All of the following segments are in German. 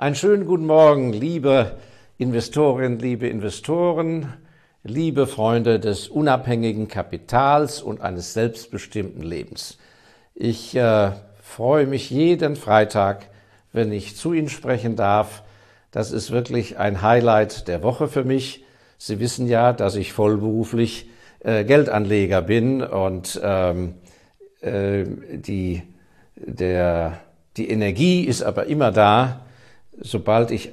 Einen schönen guten Morgen, liebe Investorinnen, liebe Investoren, liebe Freunde des unabhängigen Kapitals und eines selbstbestimmten Lebens. Ich äh, freue mich jeden Freitag, wenn ich zu Ihnen sprechen darf. Das ist wirklich ein Highlight der Woche für mich. Sie wissen ja, dass ich vollberuflich äh, Geldanleger bin und ähm, äh, die, der, die Energie ist aber immer da, sobald ich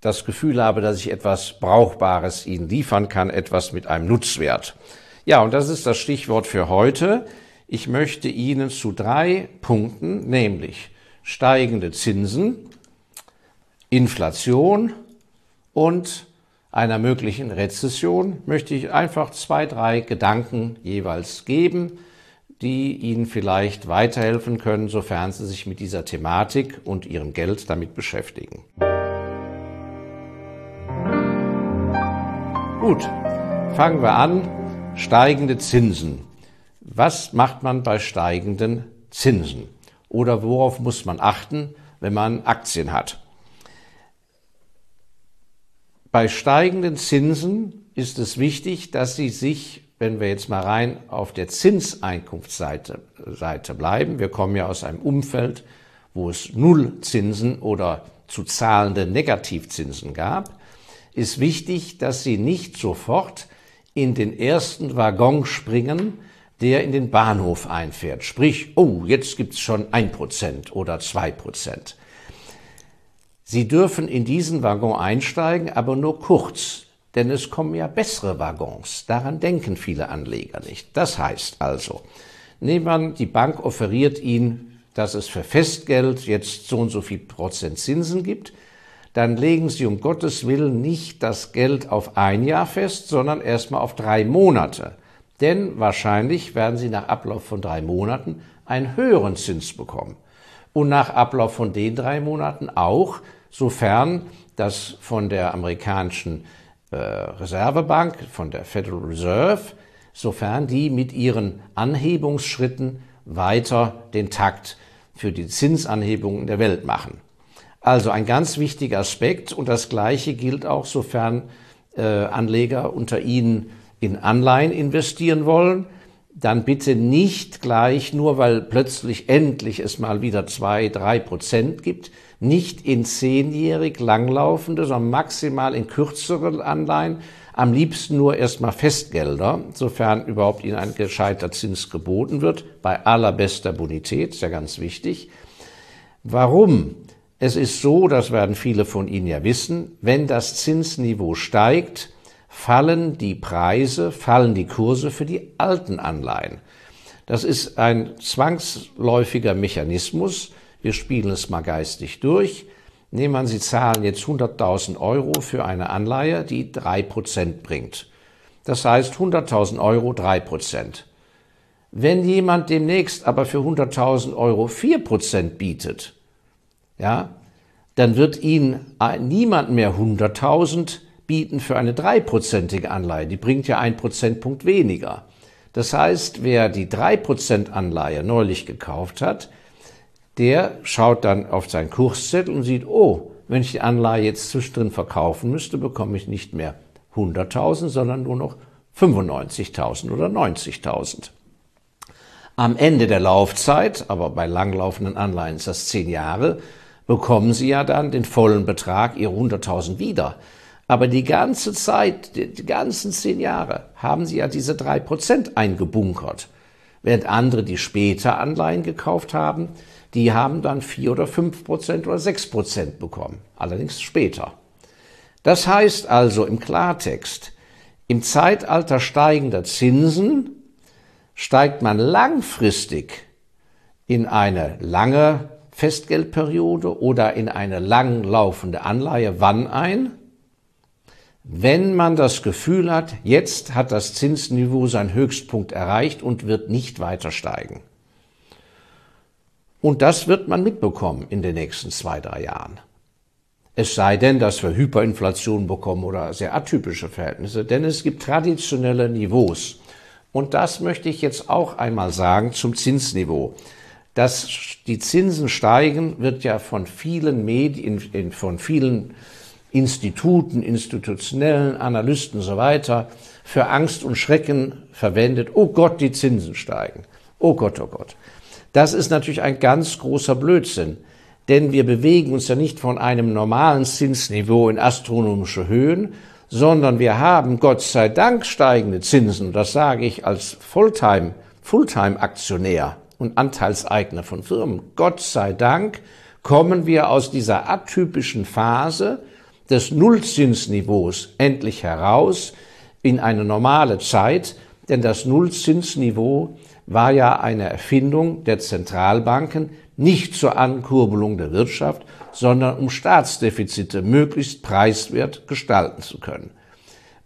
das Gefühl habe, dass ich etwas Brauchbares Ihnen liefern kann, etwas mit einem Nutzwert. Ja, und das ist das Stichwort für heute. Ich möchte Ihnen zu drei Punkten, nämlich steigende Zinsen, Inflation und einer möglichen Rezession, möchte ich einfach zwei, drei Gedanken jeweils geben, die Ihnen vielleicht weiterhelfen können, sofern Sie sich mit dieser Thematik und Ihrem Geld damit beschäftigen. Gut, fangen wir an. Steigende Zinsen. Was macht man bei steigenden Zinsen? Oder worauf muss man achten, wenn man Aktien hat? Bei steigenden Zinsen ist es wichtig, dass Sie sich wenn wir jetzt mal rein auf der Zinseinkunftsseite Seite bleiben, wir kommen ja aus einem Umfeld, wo es Nullzinsen oder zu zahlende Negativzinsen gab, ist wichtig, dass Sie nicht sofort in den ersten Waggon springen, der in den Bahnhof einfährt. Sprich, oh, jetzt gibt's schon ein Prozent oder zwei Prozent. Sie dürfen in diesen Waggon einsteigen, aber nur kurz. Denn es kommen ja bessere Waggons. Daran denken viele Anleger nicht. Das heißt also, nehmen wir an, die Bank offeriert Ihnen, dass es für Festgeld jetzt so und so viel Prozent Zinsen gibt. Dann legen Sie um Gottes Willen nicht das Geld auf ein Jahr fest, sondern erstmal auf drei Monate. Denn wahrscheinlich werden Sie nach Ablauf von drei Monaten einen höheren Zins bekommen. Und nach Ablauf von den drei Monaten auch, sofern das von der amerikanischen Reservebank, von der Federal Reserve, sofern die mit ihren Anhebungsschritten weiter den Takt für die Zinsanhebungen der Welt machen. Also ein ganz wichtiger Aspekt und das Gleiche gilt auch, sofern äh, Anleger unter Ihnen in Anleihen investieren wollen, dann bitte nicht gleich, nur weil plötzlich endlich es mal wieder zwei, drei Prozent gibt, nicht in zehnjährig langlaufende, sondern maximal in kürzere Anleihen, am liebsten nur erstmal Festgelder, sofern überhaupt Ihnen ein gescheiter Zins geboten wird, bei allerbester Bonität, ist ja ganz wichtig. Warum? Es ist so, das werden viele von Ihnen ja wissen, wenn das Zinsniveau steigt, fallen die Preise, fallen die Kurse für die alten Anleihen. Das ist ein zwangsläufiger Mechanismus, wir spielen es mal geistig durch. Nehmen wir an, Sie zahlen jetzt 100.000 Euro für eine Anleihe, die 3% bringt. Das heißt 100.000 Euro 3%. Wenn jemand demnächst aber für 100.000 Euro 4% bietet, ja, dann wird Ihnen niemand mehr 100.000 bieten für eine dreiprozentige Anleihe. Die bringt ja ein Prozentpunkt weniger. Das heißt, wer die 3% Anleihe neulich gekauft hat, der schaut dann auf seinen Kurszettel und sieht, oh, wenn ich die Anleihe jetzt zwischendrin verkaufen müsste, bekomme ich nicht mehr 100.000, sondern nur noch 95.000 oder 90.000. Am Ende der Laufzeit, aber bei langlaufenden Anleihen ist das zehn Jahre, bekommen Sie ja dann den vollen Betrag Ihrer 100.000 wieder. Aber die ganze Zeit, die ganzen zehn Jahre, haben Sie ja diese drei Prozent eingebunkert. Während andere, die später Anleihen gekauft haben, die haben dann vier oder fünf Prozent oder sechs Prozent bekommen. Allerdings später. Das heißt also im Klartext, im Zeitalter steigender Zinsen steigt man langfristig in eine lange Festgeldperiode oder in eine langlaufende Anleihe wann ein? Wenn man das Gefühl hat, jetzt hat das Zinsniveau seinen Höchstpunkt erreicht und wird nicht weiter steigen. Und das wird man mitbekommen in den nächsten zwei, drei Jahren. Es sei denn, dass wir Hyperinflation bekommen oder sehr atypische Verhältnisse, denn es gibt traditionelle Niveaus. Und das möchte ich jetzt auch einmal sagen zum Zinsniveau. Dass die Zinsen steigen, wird ja von vielen Medien, von vielen Instituten, institutionellen Analysten und so weiter für Angst und Schrecken verwendet. Oh Gott, die Zinsen steigen. Oh Gott, oh Gott. Das ist natürlich ein ganz großer Blödsinn, denn wir bewegen uns ja nicht von einem normalen Zinsniveau in astronomische Höhen, sondern wir haben Gott sei Dank steigende Zinsen. Das sage ich als Fulltime, Fulltime-Aktionär und Anteilseigner von Firmen. Gott sei Dank kommen wir aus dieser atypischen Phase des Nullzinsniveaus endlich heraus in eine normale Zeit, denn das Nullzinsniveau war ja eine Erfindung der Zentralbanken, nicht zur Ankurbelung der Wirtschaft, sondern um Staatsdefizite möglichst preiswert gestalten zu können.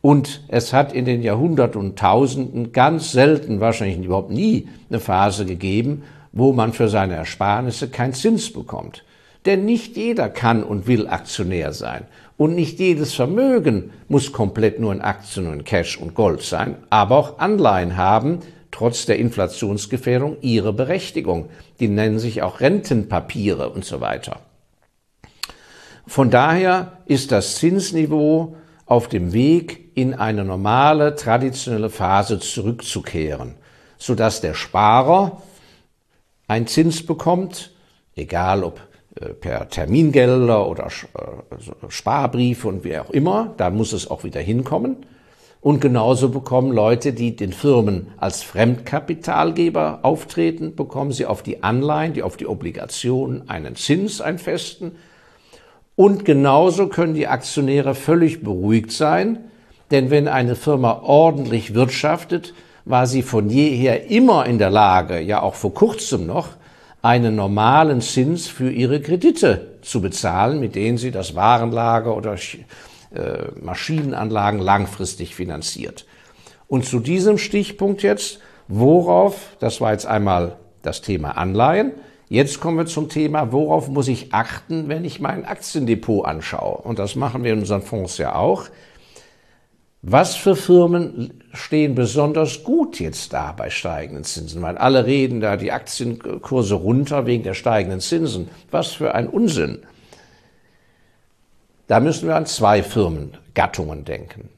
Und es hat in den Jahrhunderten und Tausenden ganz selten, wahrscheinlich überhaupt nie, eine Phase gegeben, wo man für seine Ersparnisse keinen Zins bekommt. Denn nicht jeder kann und will Aktionär sein. Und nicht jedes Vermögen muss komplett nur in Aktien und Cash und Gold sein, aber auch Anleihen haben, trotz der Inflationsgefährdung, ihre Berechtigung. Die nennen sich auch Rentenpapiere und so weiter. Von daher ist das Zinsniveau auf dem Weg in eine normale, traditionelle Phase zurückzukehren, sodass der Sparer einen Zins bekommt, egal ob per Termingelder oder äh, Sparbriefe und wie auch immer, da muss es auch wieder hinkommen. Und genauso bekommen Leute, die den Firmen als Fremdkapitalgeber auftreten, bekommen sie auf die Anleihen, die auf die Obligationen einen Zins, einen festen. Und genauso können die Aktionäre völlig beruhigt sein, denn wenn eine Firma ordentlich wirtschaftet, war sie von jeher immer in der Lage, ja auch vor kurzem noch, einen normalen Zins für ihre Kredite zu bezahlen, mit denen sie das Warenlager oder äh, Maschinenanlagen langfristig finanziert. Und zu diesem Stichpunkt jetzt, worauf, das war jetzt einmal das Thema Anleihen, jetzt kommen wir zum Thema, worauf muss ich achten, wenn ich mein Aktiendepot anschaue. Und das machen wir in unseren Fonds ja auch. Was für Firmen stehen besonders gut jetzt da bei steigenden Zinsen? Weil alle reden da die Aktienkurse runter wegen der steigenden Zinsen. Was für ein Unsinn. Da müssen wir an zwei Firmengattungen denken.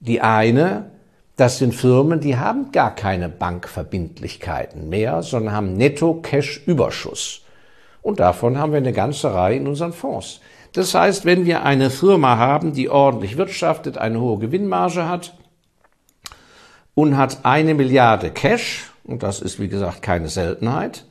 Die eine, das sind Firmen, die haben gar keine Bankverbindlichkeiten mehr, sondern haben Netto-Cash-Überschuss. Und davon haben wir eine ganze Reihe in unseren Fonds. Das heißt, wenn wir eine Firma haben, die ordentlich wirtschaftet, eine hohe Gewinnmarge hat und hat eine Milliarde Cash, und das ist wie gesagt keine Seltenheit,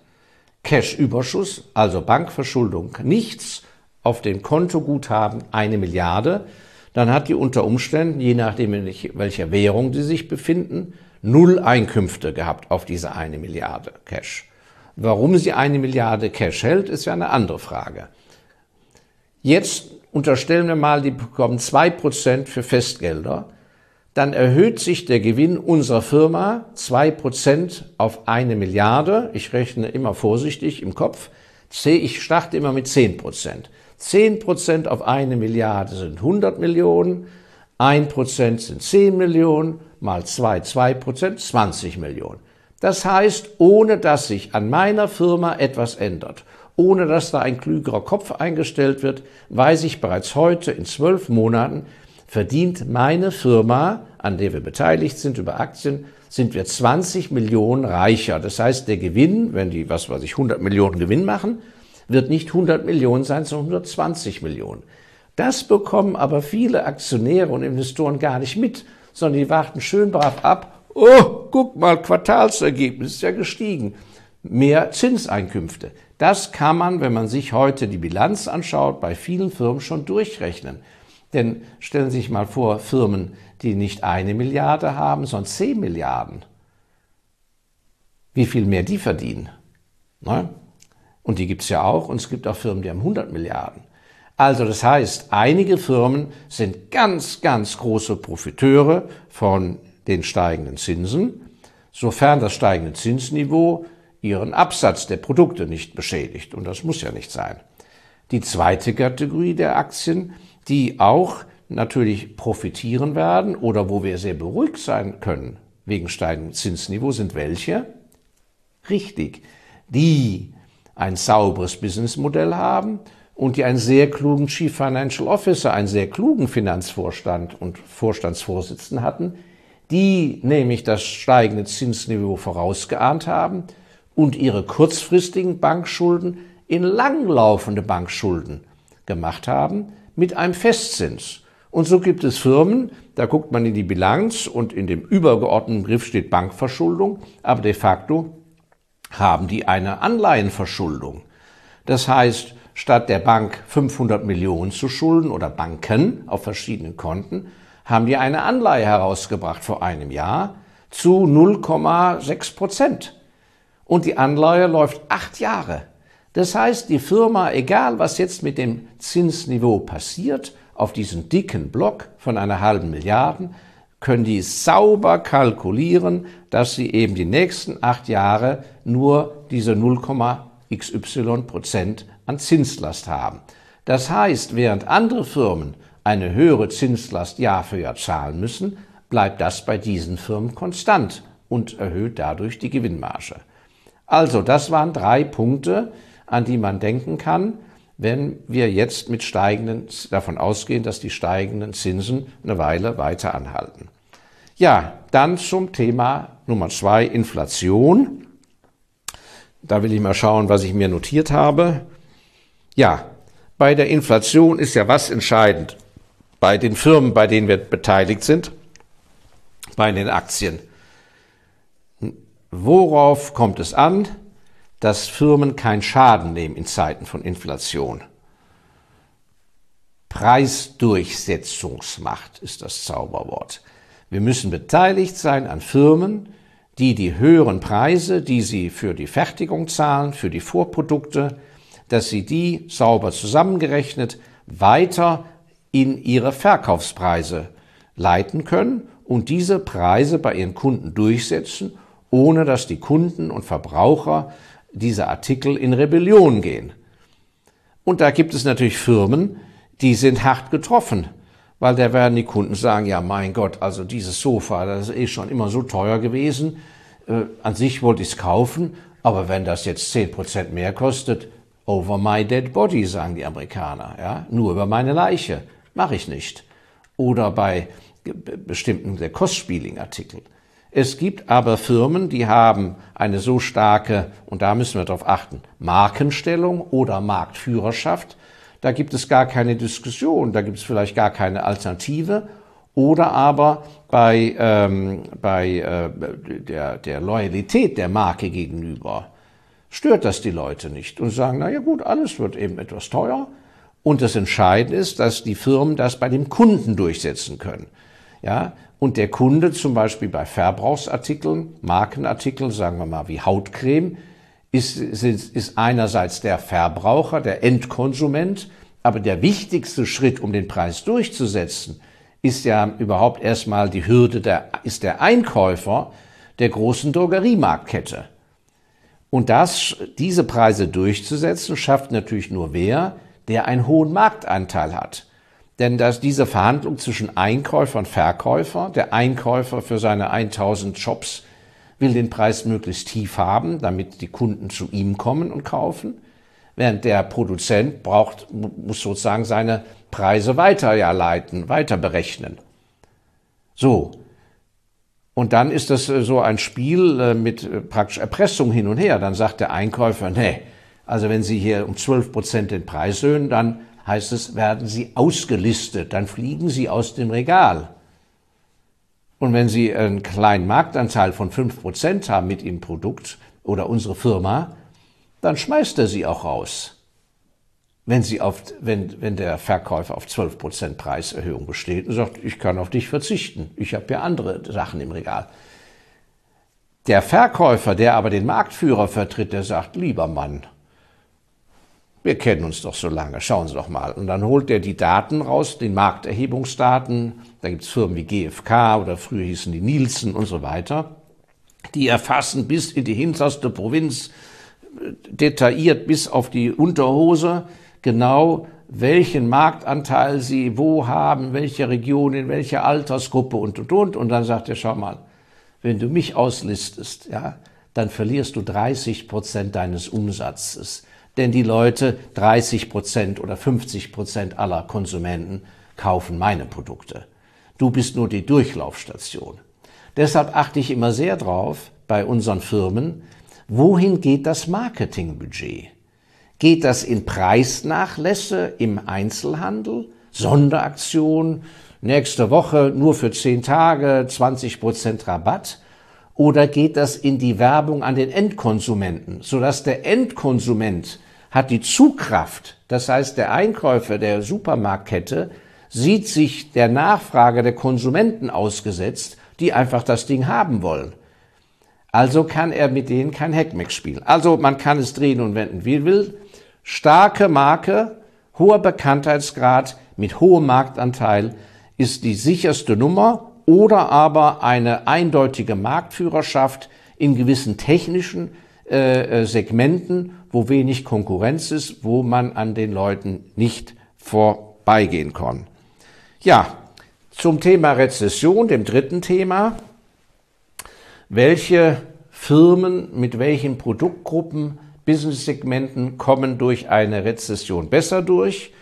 Cash-Überschuss, also Bankverschuldung nichts, auf dem Kontoguthaben eine Milliarde, dann hat die unter Umständen, je nachdem in welcher Währung sie sich befinden, null Einkünfte gehabt auf diese eine Milliarde Cash. Warum sie eine Milliarde Cash hält, ist ja eine andere Frage. Jetzt unterstellen wir mal, die bekommen zwei Prozent für Festgelder, dann erhöht sich der Gewinn unserer Firma zwei Prozent auf eine Milliarde. Ich rechne immer vorsichtig im Kopf. Ich starte immer mit zehn Prozent. 10 Prozent auf eine Milliarde sind 100 Millionen, 1 Prozent sind 10 Millionen, mal 2, 2 Prozent, 20 Millionen. Das heißt, ohne dass sich an meiner Firma etwas ändert, ohne dass da ein klügerer Kopf eingestellt wird, weiß ich bereits heute in zwölf Monaten, verdient meine Firma, an der wir beteiligt sind über Aktien, sind wir 20 Millionen reicher. Das heißt, der Gewinn, wenn die, was weiß ich, 100 Millionen Gewinn machen, wird nicht 100 Millionen sein, sondern 120 Millionen. Das bekommen aber viele Aktionäre und Investoren gar nicht mit, sondern die warten schön brav ab. Oh, guck mal, Quartalsergebnis ist ja gestiegen. Mehr Zinseinkünfte. Das kann man, wenn man sich heute die Bilanz anschaut, bei vielen Firmen schon durchrechnen. Denn stellen Sie sich mal vor, Firmen, die nicht eine Milliarde haben, sondern zehn Milliarden. Wie viel mehr die verdienen? Ne? Und die gibt es ja auch. Und es gibt auch Firmen, die haben 100 Milliarden. Also das heißt, einige Firmen sind ganz, ganz große Profiteure von den steigenden Zinsen, sofern das steigende Zinsniveau ihren Absatz der Produkte nicht beschädigt. Und das muss ja nicht sein. Die zweite Kategorie der Aktien, die auch natürlich profitieren werden oder wo wir sehr beruhigt sein können wegen steigendem Zinsniveau, sind welche? Richtig, die ein sauberes Businessmodell haben und die einen sehr klugen Chief Financial Officer, einen sehr klugen Finanzvorstand und Vorstandsvorsitzenden hatten, die nämlich das steigende Zinsniveau vorausgeahnt haben und ihre kurzfristigen Bankschulden in langlaufende Bankschulden gemacht haben mit einem Festzins. Und so gibt es Firmen, da guckt man in die Bilanz und in dem übergeordneten Begriff steht Bankverschuldung, aber de facto haben die eine Anleihenverschuldung. Das heißt, statt der Bank 500 Millionen zu schulden oder Banken auf verschiedenen Konten, haben die eine Anleihe herausgebracht vor einem Jahr zu 0,6 Prozent. Und die Anleihe läuft acht Jahre. Das heißt, die Firma, egal was jetzt mit dem Zinsniveau passiert, auf diesen dicken Block von einer halben Milliarde, können die sauber kalkulieren, dass sie eben die nächsten acht Jahre nur diese 0,xy Prozent an Zinslast haben. Das heißt, während andere Firmen eine höhere Zinslast Jahr für Jahr zahlen müssen, bleibt das bei diesen Firmen konstant und erhöht dadurch die Gewinnmarge. Also, das waren drei Punkte, an die man denken kann, wenn wir jetzt mit steigenden, davon ausgehen, dass die steigenden Zinsen eine Weile weiter anhalten. Ja, dann zum Thema Nummer zwei, Inflation. Da will ich mal schauen, was ich mir notiert habe. Ja, bei der Inflation ist ja was entscheidend. Bei den Firmen, bei denen wir beteiligt sind, bei den Aktien. Worauf kommt es an? dass Firmen keinen Schaden nehmen in Zeiten von Inflation. Preisdurchsetzungsmacht ist das Zauberwort. Wir müssen beteiligt sein an Firmen, die die höheren Preise, die sie für die Fertigung zahlen, für die Vorprodukte, dass sie die sauber zusammengerechnet weiter in ihre Verkaufspreise leiten können und diese Preise bei ihren Kunden durchsetzen, ohne dass die Kunden und Verbraucher diese Artikel in Rebellion gehen. Und da gibt es natürlich Firmen, die sind hart getroffen, weil da werden die Kunden sagen, ja mein Gott, also dieses Sofa, das ist eh schon immer so teuer gewesen, äh, an sich wollte ich es kaufen, aber wenn das jetzt zehn Prozent mehr kostet, over my dead body, sagen die Amerikaner, ja, nur über meine Leiche, mache ich nicht. Oder bei bestimmten der Kostspieling-Artikel. Es gibt aber Firmen, die haben eine so starke, und da müssen wir darauf achten, Markenstellung oder Marktführerschaft. Da gibt es gar keine Diskussion, da gibt es vielleicht gar keine Alternative. Oder aber bei, ähm, bei äh, der, der Loyalität der Marke gegenüber stört das die Leute nicht und sagen, na ja gut, alles wird eben etwas teuer. Und das Entscheidende ist, dass die Firmen das bei dem Kunden durchsetzen können. Ja, und der Kunde zum Beispiel bei Verbrauchsartikeln, Markenartikeln, sagen wir mal wie Hautcreme, ist, ist, ist einerseits der Verbraucher, der Endkonsument, aber der wichtigste Schritt, um den Preis durchzusetzen, ist ja überhaupt erstmal die Hürde der, ist der Einkäufer der großen Drogeriemarktkette. Und das, diese Preise durchzusetzen, schafft natürlich nur wer, der einen hohen Marktanteil hat. Denn dass diese Verhandlung zwischen Einkäufer und Verkäufer, der Einkäufer für seine 1000 Shops will den Preis möglichst tief haben, damit die Kunden zu ihm kommen und kaufen, während der Produzent braucht, muss sozusagen seine Preise weiter ja leiten, weiter berechnen. So. Und dann ist das äh, so ein Spiel äh, mit äh, praktisch Erpressung hin und her. Dann sagt der Einkäufer, nee, also wenn Sie hier um 12 Prozent den Preis erhöhen, dann heißt es, werden sie ausgelistet, dann fliegen sie aus dem Regal. Und wenn Sie einen kleinen Marktanteil von 5% haben mit Ihrem Produkt oder unsere Firma, dann schmeißt er Sie auch raus. Wenn, sie auf, wenn, wenn der Verkäufer auf 12% Preiserhöhung besteht und sagt, ich kann auf dich verzichten, ich habe ja andere Sachen im Regal. Der Verkäufer, der aber den Marktführer vertritt, der sagt, lieber Mann, wir kennen uns doch so lange, schauen Sie doch mal. Und dann holt er die Daten raus, den Markterhebungsdaten. Da gibt es Firmen wie GfK oder früher hießen die Nielsen und so weiter. Die erfassen bis in die hinterste Provinz, detailliert bis auf die Unterhose, genau welchen Marktanteil sie wo haben, welche Region, in welcher Altersgruppe und und und. Und dann sagt er, schau mal, wenn du mich auslistest, ja, dann verlierst du 30 Prozent deines Umsatzes. Denn die Leute, 30 Prozent oder 50 Prozent aller Konsumenten kaufen meine Produkte. Du bist nur die Durchlaufstation. Deshalb achte ich immer sehr drauf bei unseren Firmen, wohin geht das Marketingbudget? Geht das in Preisnachlässe im Einzelhandel, Sonderaktion, nächste Woche nur für 10 Tage 20 Prozent Rabatt? Oder geht das in die Werbung an den Endkonsumenten, sodass der Endkonsument hat die Zugkraft, das heißt der Einkäufer der Supermarktkette sieht sich der Nachfrage der Konsumenten ausgesetzt, die einfach das Ding haben wollen. Also kann er mit denen kein Heckmeck spielen. Also man kann es drehen und wenden, wie will. Starke Marke, hoher Bekanntheitsgrad mit hohem Marktanteil ist die sicherste Nummer oder aber eine eindeutige Marktführerschaft in gewissen technischen äh, äh, Segmenten, wo wenig Konkurrenz ist, wo man an den Leuten nicht vorbeigehen kann. Ja, zum Thema Rezession, dem dritten Thema. Welche Firmen mit welchen Produktgruppen, Business-Segmenten kommen durch eine Rezession besser durch?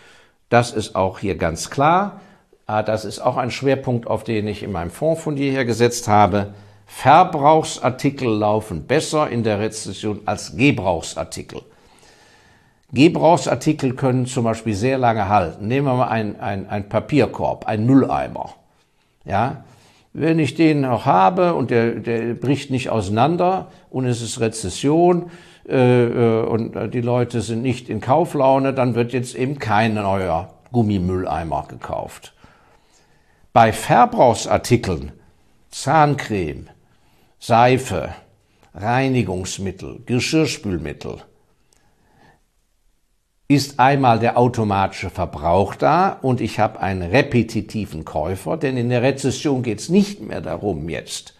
Das ist auch hier ganz klar. Ah, das ist auch ein Schwerpunkt, auf den ich in meinem Fonds von jeher gesetzt habe. Verbrauchsartikel laufen besser in der Rezession als Gebrauchsartikel. Gebrauchsartikel können zum Beispiel sehr lange halten. Nehmen wir mal ein, ein, ein Papierkorb, ein Mülleimer. Ja, wenn ich den noch habe und der, der bricht nicht auseinander und es ist Rezession äh, äh und die Leute sind nicht in Kauflaune, dann wird jetzt eben kein neuer Gummimülleimer gekauft. Bei Verbrauchsartikeln, Zahncreme, Seife, Reinigungsmittel, Geschirrspülmittel, ist einmal der automatische Verbrauch da und ich habe einen repetitiven Käufer, denn in der Rezession geht es nicht mehr darum jetzt,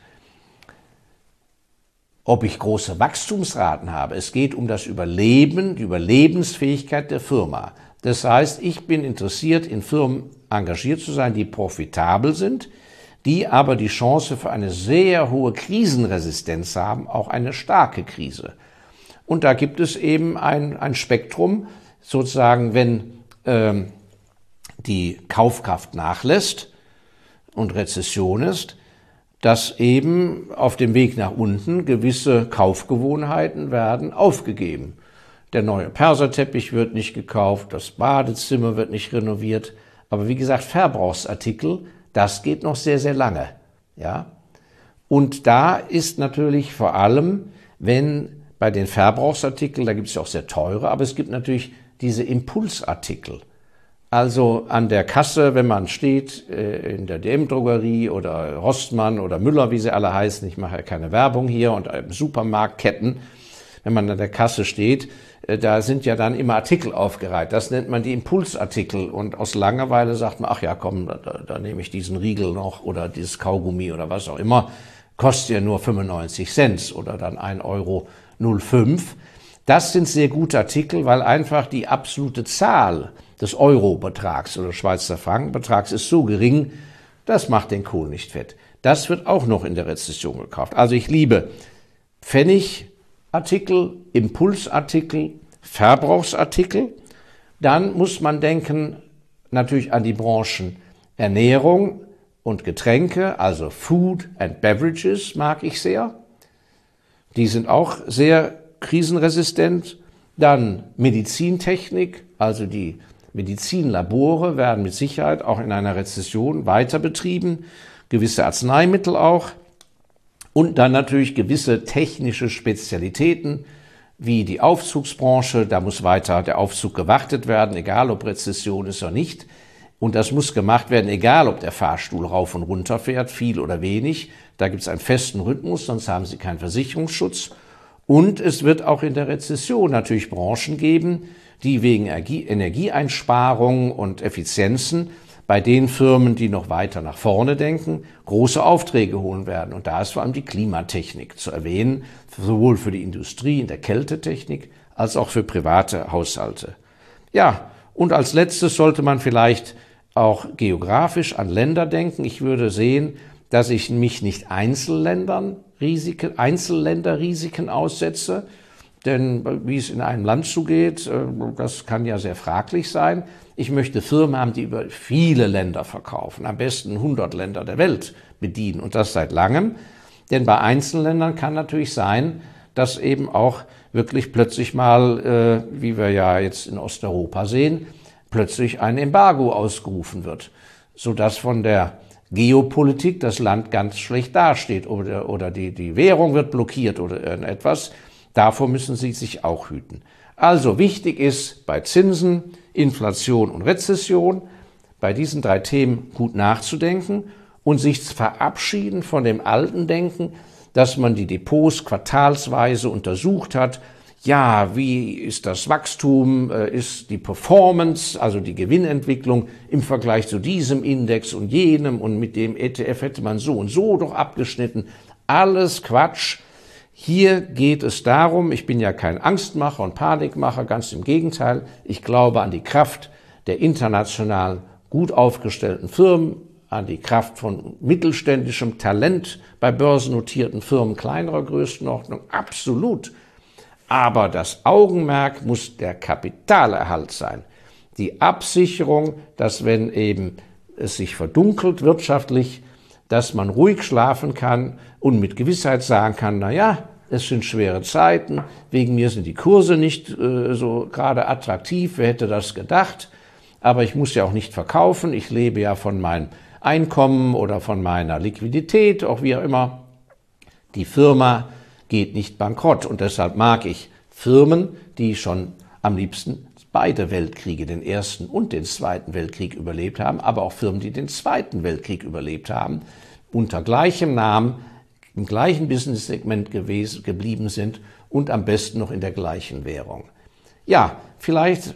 ob ich große Wachstumsraten habe. Es geht um das Überleben, die Überlebensfähigkeit der Firma. Das heißt, ich bin interessiert, in Firmen engagiert zu sein, die profitabel sind, die aber die Chance für eine sehr hohe Krisenresistenz haben, auch eine starke Krise. Und da gibt es eben ein, ein Spektrum, sozusagen, wenn ähm, die Kaufkraft nachlässt und Rezession ist, dass eben auf dem Weg nach unten gewisse Kaufgewohnheiten werden aufgegeben. Der neue Perserteppich wird nicht gekauft, das Badezimmer wird nicht renoviert. Aber wie gesagt, Verbrauchsartikel, das geht noch sehr, sehr lange. Ja? Und da ist natürlich vor allem, wenn bei den Verbrauchsartikeln, da gibt es ja auch sehr teure, aber es gibt natürlich diese Impulsartikel. Also an der Kasse, wenn man steht, äh, in der DM-Drogerie oder Rostmann oder Müller, wie sie alle heißen, ich mache ja keine Werbung hier, und Supermarktketten, wenn man an der Kasse steht, äh, da sind ja dann immer Artikel aufgereiht. Das nennt man die Impulsartikel. Und aus Langeweile sagt man, ach ja, komm, da, da nehme ich diesen Riegel noch oder dieses Kaugummi oder was auch immer. Kostet ja nur 95 Cent oder dann 1,05 Euro. Das sind sehr gute Artikel, weil einfach die absolute Zahl des Euro-Betrags oder Schweizer Frankenbetrags ist so gering, das macht den Kohl nicht fett. Das wird auch noch in der Rezession gekauft. Also ich liebe Pfennig, Artikel, Impulsartikel, Verbrauchsartikel. Dann muss man denken natürlich an die Branchen Ernährung und Getränke, also Food and Beverages mag ich sehr. Die sind auch sehr krisenresistent. Dann Medizintechnik, also die Medizinlabore werden mit Sicherheit auch in einer Rezession weiter betrieben, gewisse Arzneimittel auch. Und dann natürlich gewisse technische Spezialitäten, wie die Aufzugsbranche. Da muss weiter der Aufzug gewartet werden, egal ob Rezession ist oder nicht. Und das muss gemacht werden, egal ob der Fahrstuhl rauf und runter fährt, viel oder wenig. Da gibt es einen festen Rhythmus, sonst haben Sie keinen Versicherungsschutz. Und es wird auch in der Rezession natürlich Branchen geben, die wegen Energieeinsparungen und Effizienzen bei den Firmen, die noch weiter nach vorne denken, große Aufträge holen werden. Und da ist vor allem die Klimatechnik zu erwähnen, sowohl für die Industrie in der Kältetechnik als auch für private Haushalte. Ja, und als letztes sollte man vielleicht auch geografisch an Länder denken. Ich würde sehen, dass ich mich nicht Einzelländern Risiken, Einzelländerrisiken aussetze, denn wie es in einem Land zugeht, äh, das kann ja sehr fraglich sein. Ich möchte Firmen haben, die über viele Länder verkaufen, am besten 100 Länder der Welt bedienen und das seit langem. Denn bei Einzelländern kann natürlich sein, dass eben auch wirklich plötzlich mal, äh, wie wir ja jetzt in Osteuropa sehen, plötzlich ein Embargo ausgerufen wird, sodass von der Geopolitik das Land ganz schlecht dasteht oder, die, die Währung wird blockiert oder irgendetwas. Davor müssen Sie sich auch hüten. Also wichtig ist bei Zinsen, Inflation und Rezession, bei diesen drei Themen gut nachzudenken und sich verabschieden von dem alten Denken, dass man die Depots quartalsweise untersucht hat, ja, wie ist das Wachstum, äh, ist die Performance, also die Gewinnentwicklung im Vergleich zu diesem Index und jenem und mit dem ETF hätte man so und so doch abgeschnitten. Alles Quatsch. Hier geht es darum, ich bin ja kein Angstmacher und Panikmacher, ganz im Gegenteil, ich glaube an die Kraft der international gut aufgestellten Firmen, an die Kraft von mittelständischem Talent bei börsennotierten Firmen kleinerer Größenordnung, absolut. Aber das Augenmerk muss der Kapitalerhalt sein. Die Absicherung, dass wenn eben es sich verdunkelt wirtschaftlich, dass man ruhig schlafen kann und mit Gewissheit sagen kann, na ja, es sind schwere Zeiten, wegen mir sind die Kurse nicht äh, so gerade attraktiv, wer hätte das gedacht? Aber ich muss ja auch nicht verkaufen, ich lebe ja von meinem Einkommen oder von meiner Liquidität, auch wie auch immer. Die Firma geht nicht bankrott. Und deshalb mag ich Firmen, die schon am liebsten beide Weltkriege, den Ersten und den Zweiten Weltkrieg überlebt haben, aber auch Firmen, die den Zweiten Weltkrieg überlebt haben, unter gleichem Namen, im gleichen Business-Segment geblieben sind und am besten noch in der gleichen Währung. Ja, vielleicht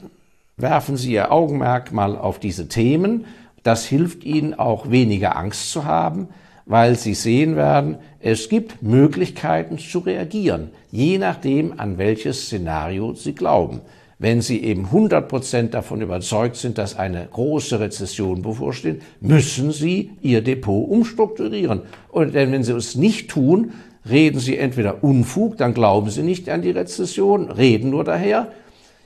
werfen Sie Ihr Augenmerk mal auf diese Themen. Das hilft Ihnen auch weniger Angst zu haben, weil sie sehen werden, es gibt Möglichkeiten zu reagieren, je nachdem, an welches Szenario sie glauben. Wenn Sie eben 100 Prozent davon überzeugt sind, dass eine große Rezession bevorsteht, müssen Sie Ihr Depot umstrukturieren. Und denn wenn Sie es nicht tun, reden Sie entweder Unfug, dann glauben Sie nicht an die Rezession, reden nur daher,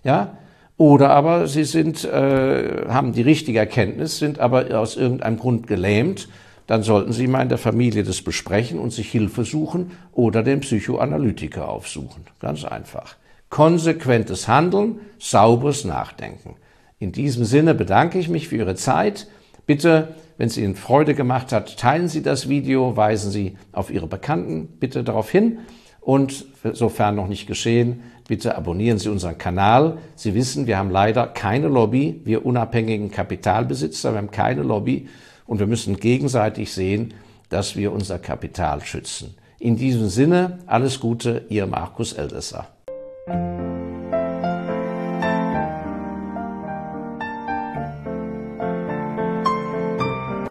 ja, oder aber Sie sind, äh, haben die richtige Erkenntnis, sind aber aus irgendeinem Grund gelähmt dann sollten Sie mal in der Familie das besprechen und sich Hilfe suchen oder den Psychoanalytiker aufsuchen. Ganz einfach. Konsequentes Handeln, sauberes Nachdenken. In diesem Sinne bedanke ich mich für Ihre Zeit. Bitte, wenn es Ihnen Freude gemacht hat, teilen Sie das Video, weisen Sie auf Ihre Bekannten bitte darauf hin. Und sofern noch nicht geschehen, bitte abonnieren Sie unseren Kanal. Sie wissen, wir haben leider keine Lobby, wir unabhängigen Kapitalbesitzer, wir haben keine Lobby und wir müssen gegenseitig sehen, dass wir unser Kapital schützen. In diesem Sinne, alles Gute, Ihr Markus Eldesser. Thank you.